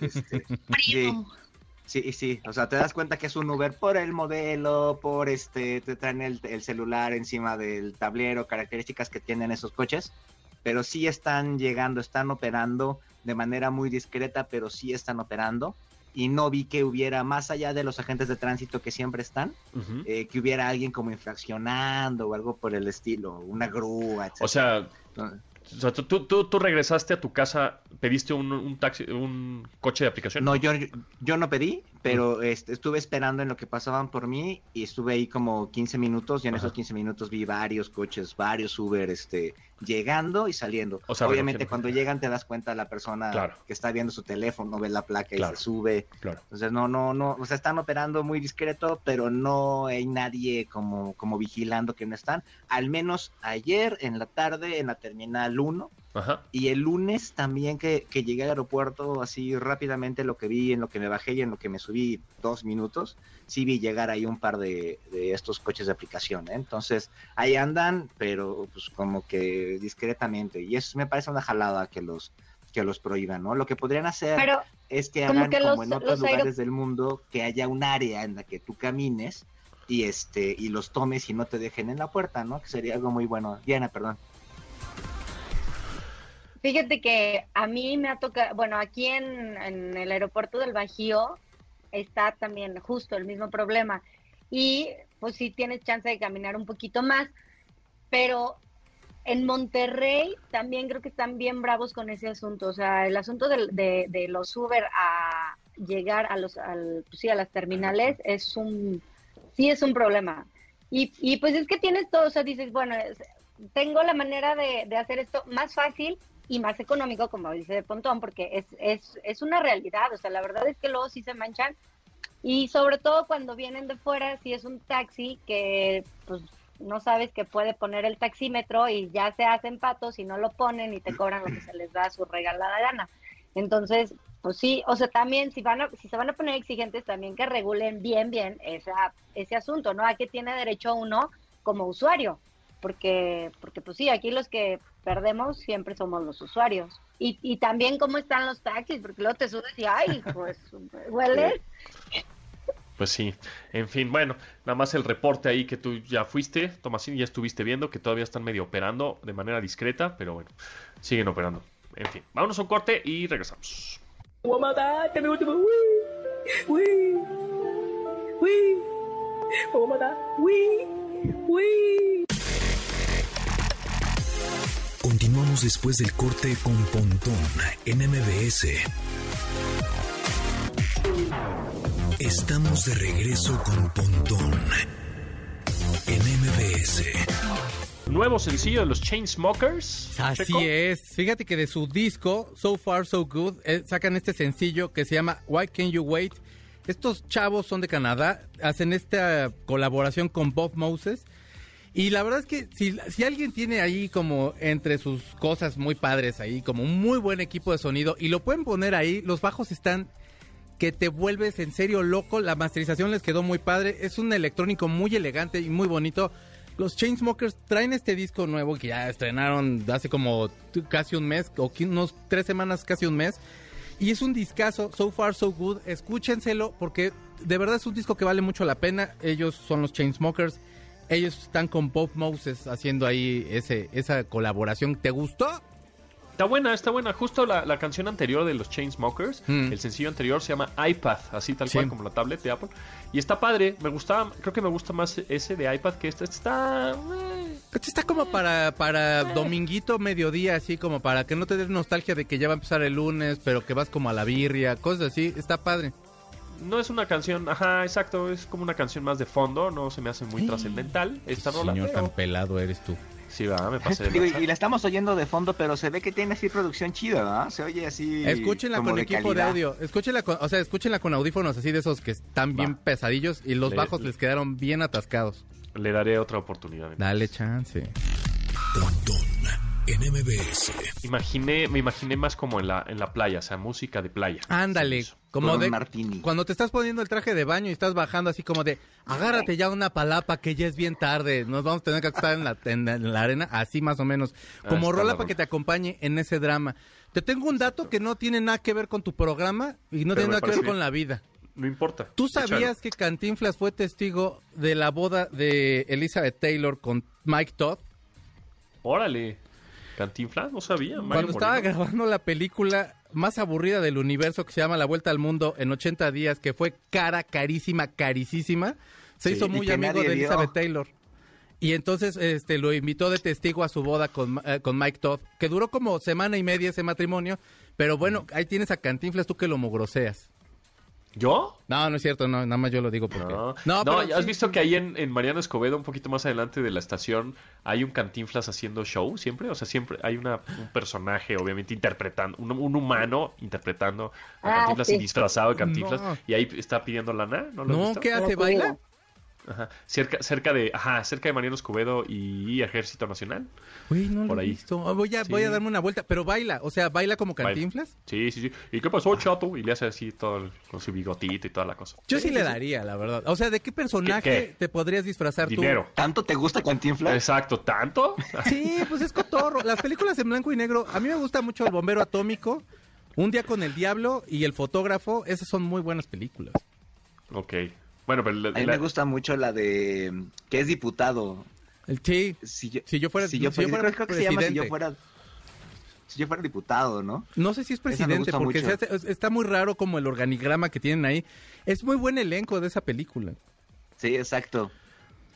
Este, sí, sí, o sea, te das cuenta que es un Uber por el modelo, por este, te traen el, celular encima del tablero, características que tienen esos coches, pero sí están llegando, están operando de manera muy discreta, pero sí están operando y no vi que hubiera, más allá de los agentes de tránsito que siempre están, eh, que hubiera alguien como infraccionando o algo por el estilo, una grúa, etc. O sea, o sea, ¿tú, tú, tú, regresaste a tu casa, pediste un, un, taxi, un coche de aplicación. No, yo, yo no pedí, pero este, estuve esperando en lo que pasaban por mí y estuve ahí como 15 minutos y en esos 15 minutos vi varios coches, varios Uber este, llegando y saliendo. Obviamente cuando llegan te das cuenta la persona que está viendo su teléfono, ve la placa y se sube. Entonces no, no, no, o sea, están operando muy discreto, pero no hay nadie como, como vigilando que no están. Al menos ayer en la tarde en la terminal 1 y el lunes también que, llegué al aeropuerto, así rápidamente lo que vi, en lo que me bajé y en lo que me subí dos minutos, sí vi llegar ahí un par de, estos coches de aplicación. ¿eh? Entonces, ahí andan, pero pues como que discretamente. Y eso me parece una jalada que los que los prohíban, ¿no? Lo que podrían hacer es que hagan como, en otros lugares del mundo, que haya un área en la que tú camines y este y los tomes y no te dejen en la puerta, ¿no? Que sería algo muy bueno. Diana, perdón. Fíjate que a mí me ha tocado, bueno, aquí en, el aeropuerto del Bajío está también justo el mismo problema. Y pues sí tienes chance de caminar un poquito más, pero en Monterrey también creo que están bien bravos con ese asunto. O sea, el asunto de, de, los Uber a llegar a los, al, pues sí, a las terminales es un, sí es un problema. Y, y pues es que tienes todo, o sea, dices, bueno, tengo la manera de, de hacer esto más fácil y más económico, como dice Pontón, porque es, es, es una realidad, o sea, la verdad es que luego sí se manchan y sobre todo cuando vienen de fuera, si es un taxi que pues no sabes que puede poner el taxímetro y ya se hacen patos y no lo ponen y te cobran lo que se les da a su regalada gana. Entonces, pues sí, o sea, también si van a, si se van a poner exigentes, también que regulen bien, bien esa, ese asunto, ¿no? ¿A qué tiene derecho uno como usuario? Porque, porque pues sí, aquí los que perdemos siempre somos los usuarios. Y, y también cómo están los taxis, porque luego te subes y ay, pues huele. Pues sí, en fin, bueno, nada más el reporte ahí que tú ya fuiste, Tomasín, ya estuviste viendo que todavía están medio operando de manera discreta, pero bueno, siguen operando. En fin, vámonos a un corte y regresamos. Después del corte con Pontón en MBS. Estamos de regreso con Pontón en MBS. Nuevo sencillo de los Chainsmokers. Así es. Fíjate que de su disco, So Far So Good, eh, sacan este sencillo que se llama Why Can't You Wait. Estos chavos son de Canadá, hacen esta colaboración con Bob Moses y la verdad es que si, alguien tiene ahí como entre sus cosas muy padres ahí, como un muy buen equipo de sonido, y lo pueden poner ahí, los bajos están que te vuelves en serio loco, la masterización les quedó muy padre, es un electrónico muy elegante y muy bonito. Los Chainsmokers traen este disco nuevo que ya estrenaron hace como casi un mes, o unos tres semanas, casi un mes. Y es un discazo, So Far So Good. Escúchenselo porque de verdad es un disco que vale mucho la pena. Ellos son los Chainsmokers ellos están con Bob Moses haciendo ahí ese, esa colaboración. ¿Te gustó? Está buena, está buena. Justo la, canción anterior de los Chainsmokers, mm. el sencillo anterior se llama iPad, así tal cual como la tablet de Apple. Y está padre, me gustaba, creo que me gusta más ese de iPad que este. Este está... Eh. Este está como para, para eh. dominguito, mediodía, así como para que no te des nostalgia de que ya va a empezar el lunes, pero que vas como a la birria, cosas así. Está padre. No es una canción, ajá, exacto, es como una canción más de fondo, no se me hace muy trascendental esta rola. Señor tan pelado eres tú. Sí, va, me pasé de Digo, y, la estamos oyendo de fondo, pero se ve que tiene así producción chida, ¿verdad? Se oye así. Escúchenla como con de equipo de audio. Escúchenla con, o sea, escúchenla con audífonos así de esos que están bien pesadillos y los Le- bajos les quedaron bien atascados. Le daré otra oportunidad. Dale chance. En MBS. Imaginé, me imaginé más como en la, en la playa, o sea, música de playa. Ándale, como Con de martini. cuando te estás poniendo el traje de baño y estás bajando así como de agárrate ya una palapa que ya es bien tarde, nos vamos a tener que acostar en la, en la- en la arena, así más o menos, Ah, como está rola la para que te acompañe en ese drama. Te tengo un dato que no tiene nada que ver con tu programa y no Pero tiene nada que ver con la vida. No importa. ¿Tú sabías que Cantinflas fue testigo de la boda de Elizabeth Taylor con Mike Todd? Órale. Cantinflas, no sabía. Mario Cuando estaba Moreno. grabando la película más aburrida del universo que se llama La Vuelta al Mundo en 80 días, que fue cara, carísima, carísima, se Sí, hizo muy amigo de vio. Elizabeth Taylor. Y entonces este lo invitó de testigo a su boda con, eh, con Mike Todd, que duró como semana y media ese matrimonio, pero bueno, ahí tienes a Cantinflas tú que lo mugroseas. ¿Yo? No, no es cierto, no, nada más yo lo digo porque... No, No, no, pero ¿ya ¿has sí, visto que ahí en, en Mariano Escobedo, un poquito más adelante de la estación, hay un Cantinflas haciendo show siempre? O sea, siempre hay una, un personaje, obviamente, interpretando, un, un humano interpretando a Ah, Cantinflas sí. y disfrazado de Cantinflas. No. Y ahí está pidiendo lana, ¿no lo No, visto? ¿qué hace? ¿Baila? Ajá. Cerca, cerca de, ajá, cerca de Mariano Escobedo y Ejército Nacional. Uy, no Por lo he ahí. visto. Ah, Voy a, voy a darme una vuelta, pero baila, o sea, baila como Baila. Cantinflas. Sí, sí, sí. ¿Y qué pasó, chato? Y le hace así todo el- con su bigotito y toda la cosa. Yo sí, le daría, la verdad. O sea, ¿de qué personaje ¿Qué- qué? te podrías disfrazar Dinero. ¿Tanto te gusta Cantinflas? Exacto, ¿tanto? Sí, pues es cotorro. Las películas en blanco y negro, a mí me gusta mucho El Bombero Atómico, Un Día con el Diablo y El Fotógrafo. Esas son muy buenas películas. ok. Bueno, pero la- A mí la- me gusta mucho la de que es diputado. El, sí, Si yo, Si yo fuera- si yo, si yo fuera- fuera creo que se llama si yo fuera si yo fuera diputado, ¿no? no sé si es presidente, porque se hace- está muy raro como el organigrama que tienen ahí. Es muy buen elenco de esa película. Sí, exacto.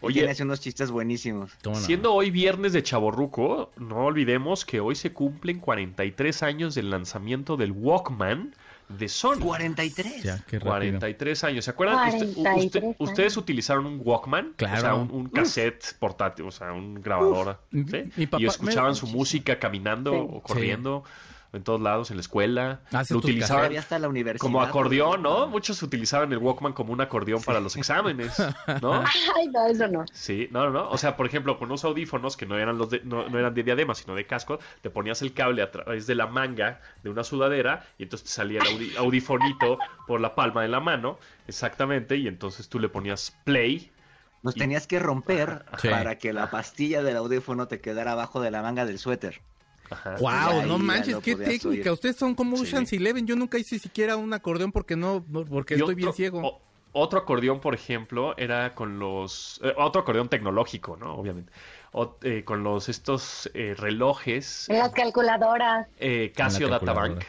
Oye. Tiene así unos chistes buenísimos. Siendo hoy viernes de Chaborruco, no olvidemos que hoy se cumplen 43 años del lanzamiento del Walkman de Sony. 43. Ya, qué rápido. 43 años. ¿Se acuerdan? Usted- u- 43 usted- años. ¿Ustedes utilizaron un Walkman? Claro. O sea, un, un cassette portátil, o sea, un grabador. Uf. ¿sí? Mi papá y escuchaban me- su música caminando Sí. o corriendo en todos lados, en la escuela. Lo utilizaban hasta la universidad. como acordeón, ¿no? Muchos utilizaban el Walkman como un acordeón para los exámenes, ¿no? Ay, no, eso no. Sí, no, no, no. O sea, por ejemplo, con unos audífonos que no eran los de, no, no eran de diadema, sino de casco, te ponías el cable a través de la manga de una sudadera y entonces te salía el audi- audifonito por la palma de la mano, exactamente, y entonces tú le ponías play. Nos tenías que romper Sí. para que la pastilla del audífono te quedara abajo de la manga del suéter. Ajá. Wow, Ahí no manches, qué técnica. oír. Ustedes son como Sí. Ocean's Eleven. Yo nunca hice siquiera un acordeón porque no, porque Y estoy bien ciego. o- otro acordeón, por ejemplo, era con los... eh, otro acordeón tecnológico, ¿no? Obviamente. O- eh, con los estos eh, relojes En las calculadoras. eh, Casio Databank.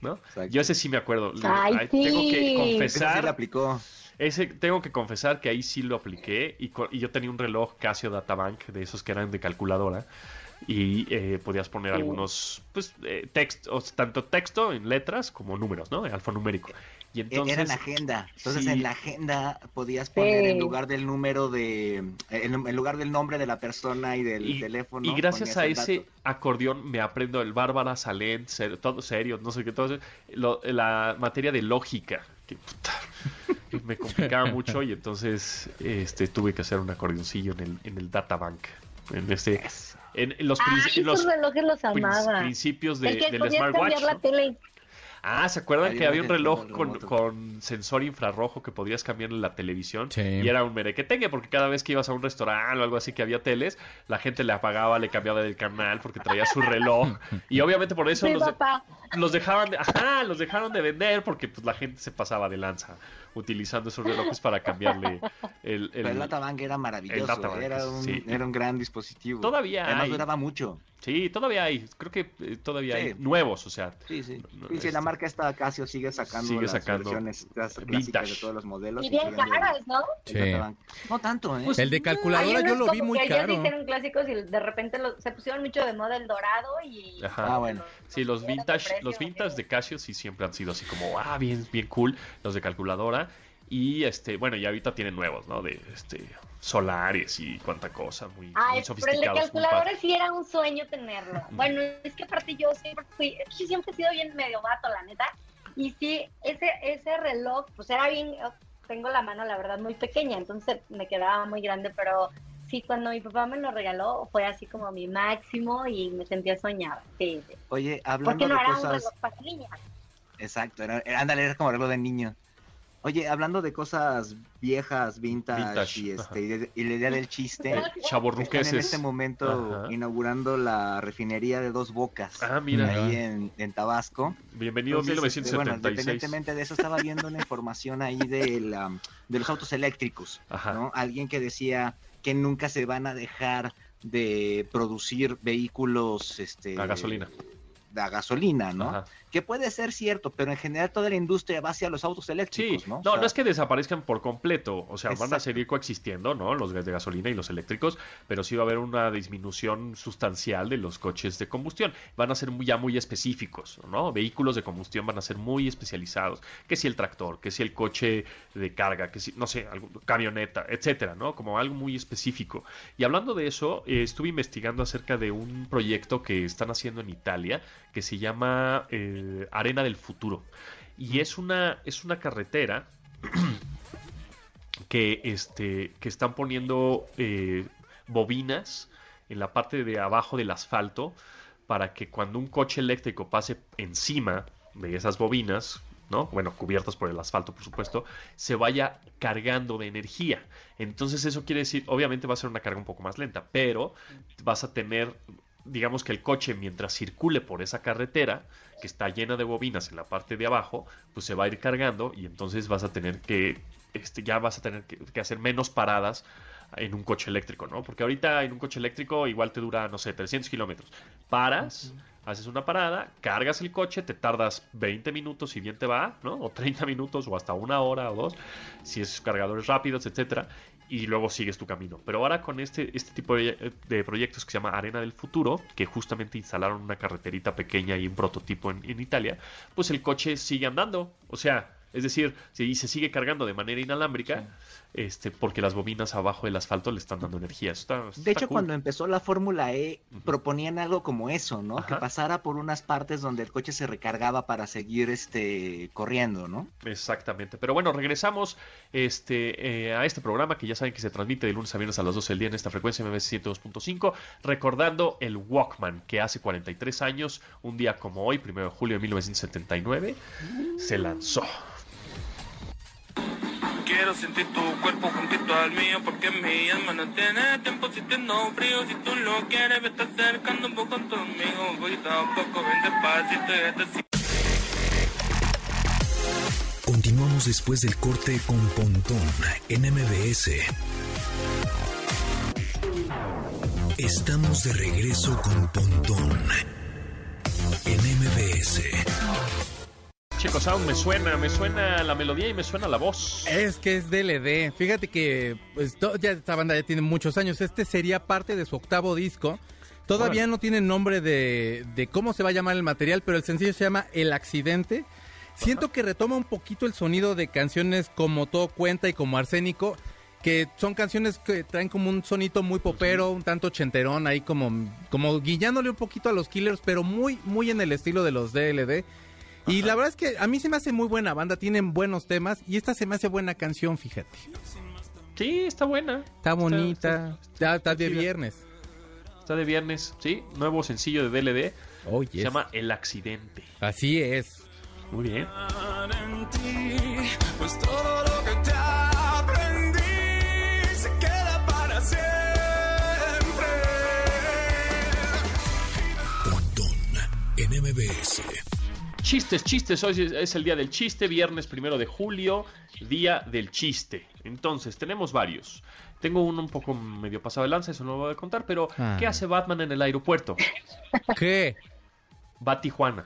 ¿no? Exacto. Yo ese sí me acuerdo. Ay, Ay, Tengo que sí. Esa sí confesar... aplicó. Ese tengo que confesar que ahí sí lo apliqué y, y yo tenía un reloj Casio Databank de esos que eran de calculadora y eh, podías poner algunos pues eh, texto, o sea, tanto texto en letras como números, ¿no? Alfanumérico. Y E- entonces Era en agenda. Entonces sí. en la agenda podías poner Sí. en lugar del número de... En, en lugar del nombre de la persona y del y, teléfono. y gracias a ese dato. acordeón me aprendo el Bárbara Salent, ser- todo serio, no sé qué, todo eso, lo- la materia de lógica, que puta, me complicaba mucho y entonces este tuve que hacer un acordeoncillo en el, en el databank, en este, en, en los, Ah, princi- esos los relojes los prin- amaba. principios de, que del smartwatch. cambiar la ¿no? tele. Ah, ¿se acuerdan Ahí que había un el reloj con, con sensor infrarrojo que podías cambiarle la televisión? Sí. Y era un merequetengue, porque cada vez que ibas a un restaurante o algo así que había teles, la gente le apagaba, le cambiaba del canal porque traía su reloj. Y obviamente por eso Sí, los, de- papá. los dejaban de, ajá, los dejaron de vender porque pues la gente se pasaba de lanza utilizando esos relojes para cambiarle el, el- Pero el Databank era maravilloso. Databank, era, un, sí. era un gran dispositivo. Todavía Además hay. duraba mucho. Sí, todavía hay, creo que eh, todavía Sí. hay nuevos, o sea. Sí, sí. No, Sí, sí, este- la marca esta Casio sigue sacando Sigue las sacando versiones clásicas vintage. de todos los modelos. Y bien caras, ¿no? Sí. No tanto, ¿eh? El de calculadora yo lo vi muy que ellos caro. hicieron clásicos y de repente lo- se pusieron mucho de moda el dorado y... Ajá. Ah, bueno. Sí, los vintage, precio, los vintage de Casio sí siempre han sido así como, ah, bien, bien cool, los de calculadora. Y este, bueno, y ahorita tienen nuevos, ¿no? De este solares y cuánta cosa, muy, muy Ay, pero el de sofisticados. calculadora sí era un sueño tenerlo. Bueno, es que aparte yo siempre fui, yo siempre he sido bien medio vato, la neta. Y sí, ese, ese reloj, pues era bien, tengo la mano la verdad muy pequeña, entonces me quedaba muy grande, pero sí, cuando mi papá me lo regaló fue así como mi máximo y me sentía soñada. Sí, sí. Oye, hablando Porque no de era un cosas... reloj para niñas. Exacto, era, era- ándale, era como reloj de niño. Oye, hablando de cosas viejas, vintage, Vintage, y, este, y, de- y la idea del chiste, Eh, están en este momento Ajá. inaugurando la refinería de Dos Bocas. Ah, mira. Ahí en, en Tabasco. Bienvenido Entonces, este, bueno, 1976. independientemente de eso, estaba viendo una información ahí de, la- de los autos eléctricos, Ajá. ¿no? Alguien que decía que nunca se van a dejar de producir vehículos, este... A gasolina. A gasolina, ¿no? Ajá. Que puede ser cierto, pero en general toda la industria va hacia los autos Sí, eléctricos, no, ¿no? no, O sea, es que desaparezcan por completo, o sea, van a seguir coexistiendo, ¿no? Los de gasolina y los eléctricos, pero sí va a haber una disminución sustancial de los coches de combustión. Van a ser muy, ya muy específicos, ¿no? Vehículos de combustión van a ser muy especializados, que si el tractor, que si el coche de carga, que si, no sé, camioneta, etcétera, ¿no? Como algo muy específico. Y hablando de eso, eh, estuve investigando acerca de un proyecto que están haciendo en Italia que se llama eh, Arena del Futuro. Y es una, es una carretera que, este, que están poniendo eh, bobinas en la parte de abajo del asfalto para que cuando un coche eléctrico pase encima de esas bobinas, ¿no? Bueno, cubiertas por el asfalto, por supuesto, se vaya cargando de energía. Entonces eso quiere decir, obviamente va a ser una carga un poco más lenta, pero vas a tener, digamos que el coche mientras circule por esa carretera, que está llena de bobinas en la parte de abajo, pues se va a ir cargando y entonces vas a tener que, este, ya vas a tener que, que hacer menos paradas en un coche eléctrico, ¿no? Porque ahorita en un coche eléctrico igual te dura, no sé, 300 kilómetros. Paras, haces una parada, cargas el coche, te tardas 20 minutos si bien te va, ¿no? O 30 minutos o hasta una hora o dos, si es cargadores rápidos, etcétera, y luego sigues tu camino. Pero ahora con este, este tipo de, proyectos que se llama Arena del Futuro, que justamente instalaron una carreterita pequeña y un prototipo en, en Italia, pues el coche sigue andando. O sea, es decir, si se sigue cargando de manera inalámbrica, este, porque las bobinas abajo del asfalto le están dando energía. Eso está- está De hecho, cool. cuando empezó la Fórmula E, proponían algo como eso, ¿no? Que pasara por unas partes donde el coche se recargaba para seguir este corriendo, ¿no? Exactamente. Pero bueno, regresamos este, eh, a este programa que ya saben que se transmite de lunes a viernes a las 12 del día en esta frecuencia MBS 102.5, recordando el Walkman que hace 43 años, un día como hoy, 1 de julio de 1979, se lanzó. Quiero sentir tu cuerpo juntito al mío porque mi alma no tiene tiempo sintiendo frío. Si tú lo quieres, vete acercando un poco conmigo. Poquito a poco, ven despacito y despacito. Continuamos después del corte con Pontón en MBS. Estamos de regreso con Pontón en MBS. Chicos, aún me suena, me suena la melodía y me suena la voz. Es que es DLD. Fíjate que pues, to- ya esta banda ya tiene muchos años. Este sería parte de su octavo disco. Todavía Órale. no tiene nombre de, de cómo se va a llamar el material, pero el sencillo se llama El Accidente. Siento que retoma un poquito el sonido de canciones como Todo Cuenta y como Arsénico, que son canciones que traen como un sonito muy popero, un tanto chenterón, ahí como, como guiñándole un poquito a los Killers, pero muy, muy en el estilo de los DLD. Y la verdad es que a mí se me hace muy buena banda, tienen buenos temas y esta se me hace buena canción, fíjate. Sí, está buena. Está bonita, está, está de chida. viernes. Está de viernes, ¿sí? Nuevo sencillo de DLD. Oh, Se llama El Accidente. Así es. Muy bien. pues todo lo que te aprendí se queda para siempre. Pontón en MBS. Chistes, chistes. Hoy es- el día del chiste, viernes primero de julio, día del chiste. Entonces, tenemos varios. Tengo uno un poco medio pasado de lanza, eso no lo voy a contar, pero Ah. ¿qué hace Batman en el aeropuerto? ¿Qué? Va a Tijuana.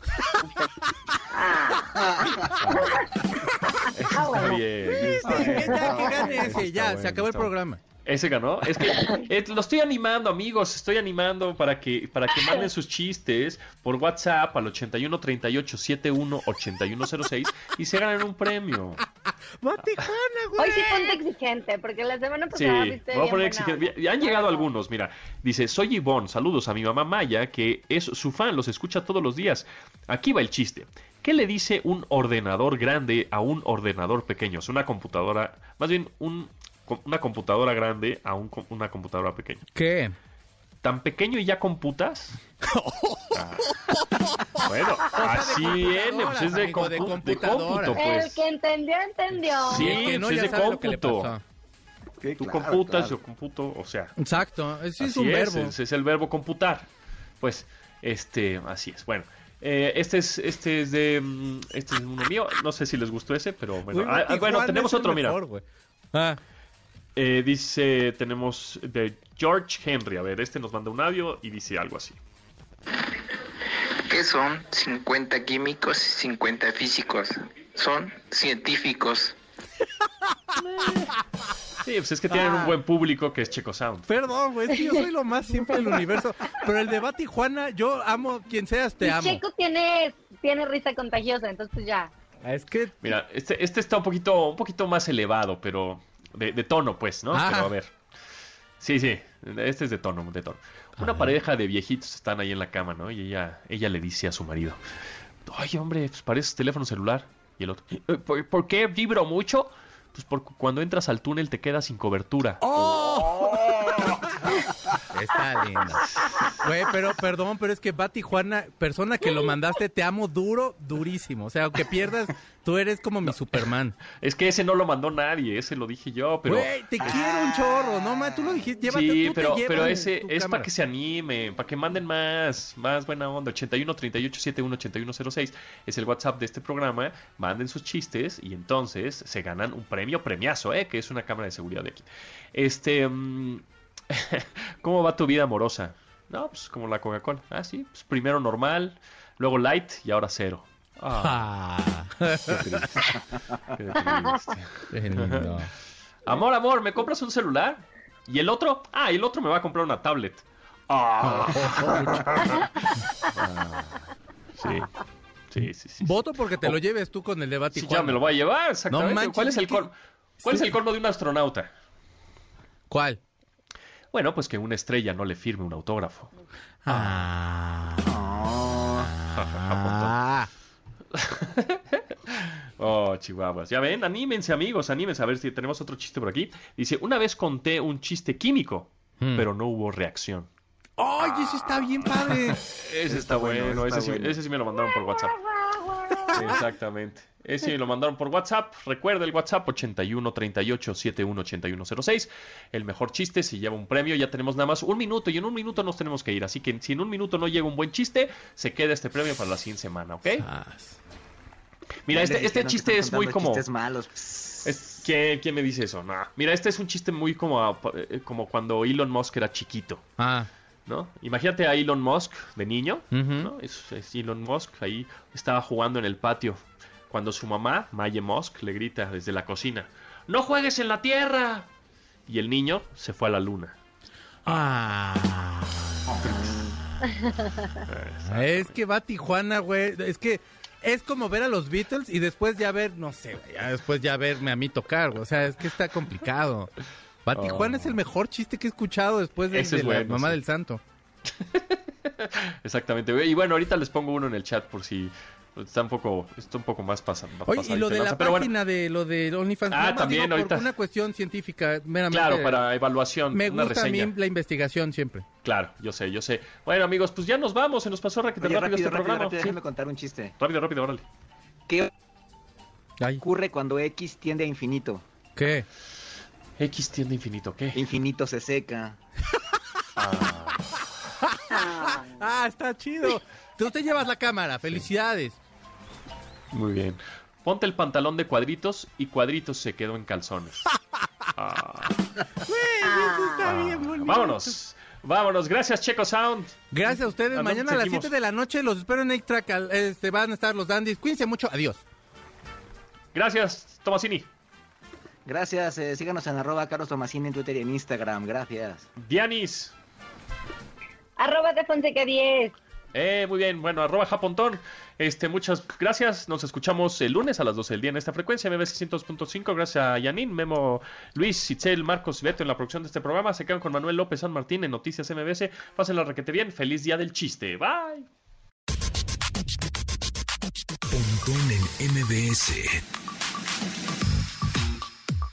Está bien. está Sí, bien. que ya, que gane ese, ya, se acabó el programa. Ese ganó. Es que eh, lo estoy animando, amigos. Estoy animando para que para que manden sus chistes por WhatsApp al 81 38 71 8106 y se ganen un premio. Batijuana, güey. Hoy sí ponte exigente, porque la semana Sí, pasada me viste voy a poner exigente. han llegado Bueno. algunos, mira. Dice, soy Ivonne, saludos a mi mamá Maya, que es su fan, los escucha todos los días. Aquí va el chiste. ¿Qué le dice un ordenador grande a un ordenador pequeño? Es una computadora, más bien un, una computadora grande a un com- una computadora pequeña. ¿Qué? ¿Tan pequeño y ya computas? Ah. Bueno, así viene, pues es de, amigo, de de cómputo, El pues. que entendió, entendió. Sí, El que no pues ya es de cómputo. Tú claro, computas, claro. yo computo, o sea, Exacto, es Así un es, verbo. es el verbo computar. Pues, este, así es. Bueno, eh, este es, este es de, mm, este es uno mío. No sé si les gustó ese, pero bueno. Ah, ah, bueno, tenemos el otro, mira. mejor. Ah, Eh, dice, tenemos de George Henry. A ver, este nos manda un audio y dice algo así. ¿Qué son 50 químicos y 50 físicos? Son científicos. Sí, pues es que tienen Ah. un buen público que es Checo Sound. perdón, güey, es que yo soy lo más simple del universo. Pero el de Batijuana, yo amo quien seas, te Y amo. Checo tiene, tiene risa contagiosa, entonces pues ya. Ah, Es que Mira, este, este está un poquito, un poquito más elevado, pero de, de tono, pues, ¿no? Ah. Pero a ver. Sí, sí, este es de tono, de tono. Una pareja de viejitos están ahí en la cama, ¿no? Y ella, ella le dice a su marido, oye, hombre, pues pareces teléfono celular. Y el otro, "Eh, ¿por, por qué vibro mucho? Pues porque cuando entras al túnel te quedas sin cobertura. ¡Oh! Está lindo. Güey, pero perdón, pero es que Bati Juana, persona que lo mandaste, te amo duro, durísimo. O sea, aunque pierdas, tú eres como mi Superman. Es que ese no lo mandó nadie, ese lo dije yo, pero... Güey, te quiero un chorro, no ma, tú lo dijiste, llévate sí, tú te pero, llevas pero ese es para que se animen, para que manden más, más buena onda. 81 38 71 81 06 es el WhatsApp de este programa. Manden sus chistes y entonces se ganan un premio, premiazo, ¿eh? que es una cámara de seguridad de aquí. Este, mm, ¿cómo va tu vida amorosa? No, pues como la Coca-Cola. Ah, sí, pues primero normal, luego light y ahora cero. Ah, Ah, qué triste. Qué triste. qué lindo. Amor, amor, ¿me compras un celular? ¿Y el otro? Ah, y el otro me va a comprar una tablet. Ah. Ah, sí. Sí, sí, sí. Voto porque te lo lleves tú con el de Bati Sí, ya me lo voy a llevar, exactamente. No manches, ¿Cuál es el? ¿Cuál es el colmo de un astronauta? ¿Cuál? Bueno, pues que una estrella no le firme un autógrafo. Ah. Ah. Oh, chihuahuas. Ya ven, anímense, amigos, anímense. A ver si tenemos otro chiste por aquí. Dice, una vez conté un chiste químico, Hmm. pero no hubo reacción. ¡Ay, ese está bien padre! Ese está, bueno, bueno, está ese, sí, bueno. ese sí me lo mandaron por WhatsApp. Exactamente. Ese me lo mandaron por WhatsApp. Recuerda el WhatsApp 81 38 71 81 06. El mejor chiste si lleva un premio. Ya tenemos nada más un minuto y en un minuto nos tenemos que ir. Así que si en un minuto no llega un buen chiste, se queda este premio para la siguiente semana, ¿ok? Mira, este, este chiste es muy como... Chistes malos. Es, ¿quién, quién me dice eso? No. Mira, este es un chiste muy como, a- eh, como cuando Elon Musk era chiquito. Ah. ¿No? Imagínate a Elon Musk de niño. Es, es Elon Musk, ahí estaba jugando en el patio, cuando su mamá, Maye Musk, le grita desde la cocina, ¡No juegues en la Tierra! Y el niño se fue a la luna. Ah. Es que va a Tijuana, güey. Es que es como ver a los Beatles y después ya ver, no sé, ya después ya verme a mí tocar, güey. O sea, es que está complicado. Va Tijuana Oh. es el mejor chiste que he escuchado después de, de la bueno, mamá sí. del santo. Exactamente. Y bueno, ahorita les pongo uno en el chat por si está un poco, está un poco más pasa, Oye, y lo de la Pero bueno, página de lo de OnlyFans, Ah, también digo, ahorita. por una cuestión científica, meramente. claro, para evaluación, Me una gusta a reseña. mí la investigación siempre. Claro, yo sé, yo sé. Bueno, amigos, pues ya nos vamos, se nos pasó rápido, Oye, rápido, rápido, este rápido, programa. rápido, Sí. déjame contar un chiste. Rápido, rápido, órale. ¿Qué Ay, ocurre cuando X tiende a infinito? ¿qué? X tiende infinito, ¿qué? Infinito se seca. Ah, Ah, está chido. Tú te llevas la cámara, felicidades. muy bien. Ponte el pantalón de cuadritos y cuadritos se quedó en calzones. Ah, Güey, eso está bien bonito. vámonos. Vámonos, gracias Checo Sound. Gracias a ustedes. ¿A dónde Mañana a las seguimos? 7 de la noche los espero en 8-Track. Al- Este, van a estar los dandies. Cuídense mucho. Adiós. Gracias, Tomasini. Gracias, eh, síganos en arroba Carlos Tomasini en Twitter y en Instagram, gracias. Dianis. Arroba de Fonseca 10. Eh, muy bien, bueno, arroba Japontón. Este, muchas gracias. Nos escuchamos el lunes a las 12 del día en esta frecuencia, MBS 600.5. Gracias a Yanin, Memo, Luis, Itzel, Marcos y Beto en la producción de este programa. Se quedan con Manuel López San Martín en Noticias MBS. Pásenla requete bien. Feliz día del chiste. Bye. Pontón en MBS.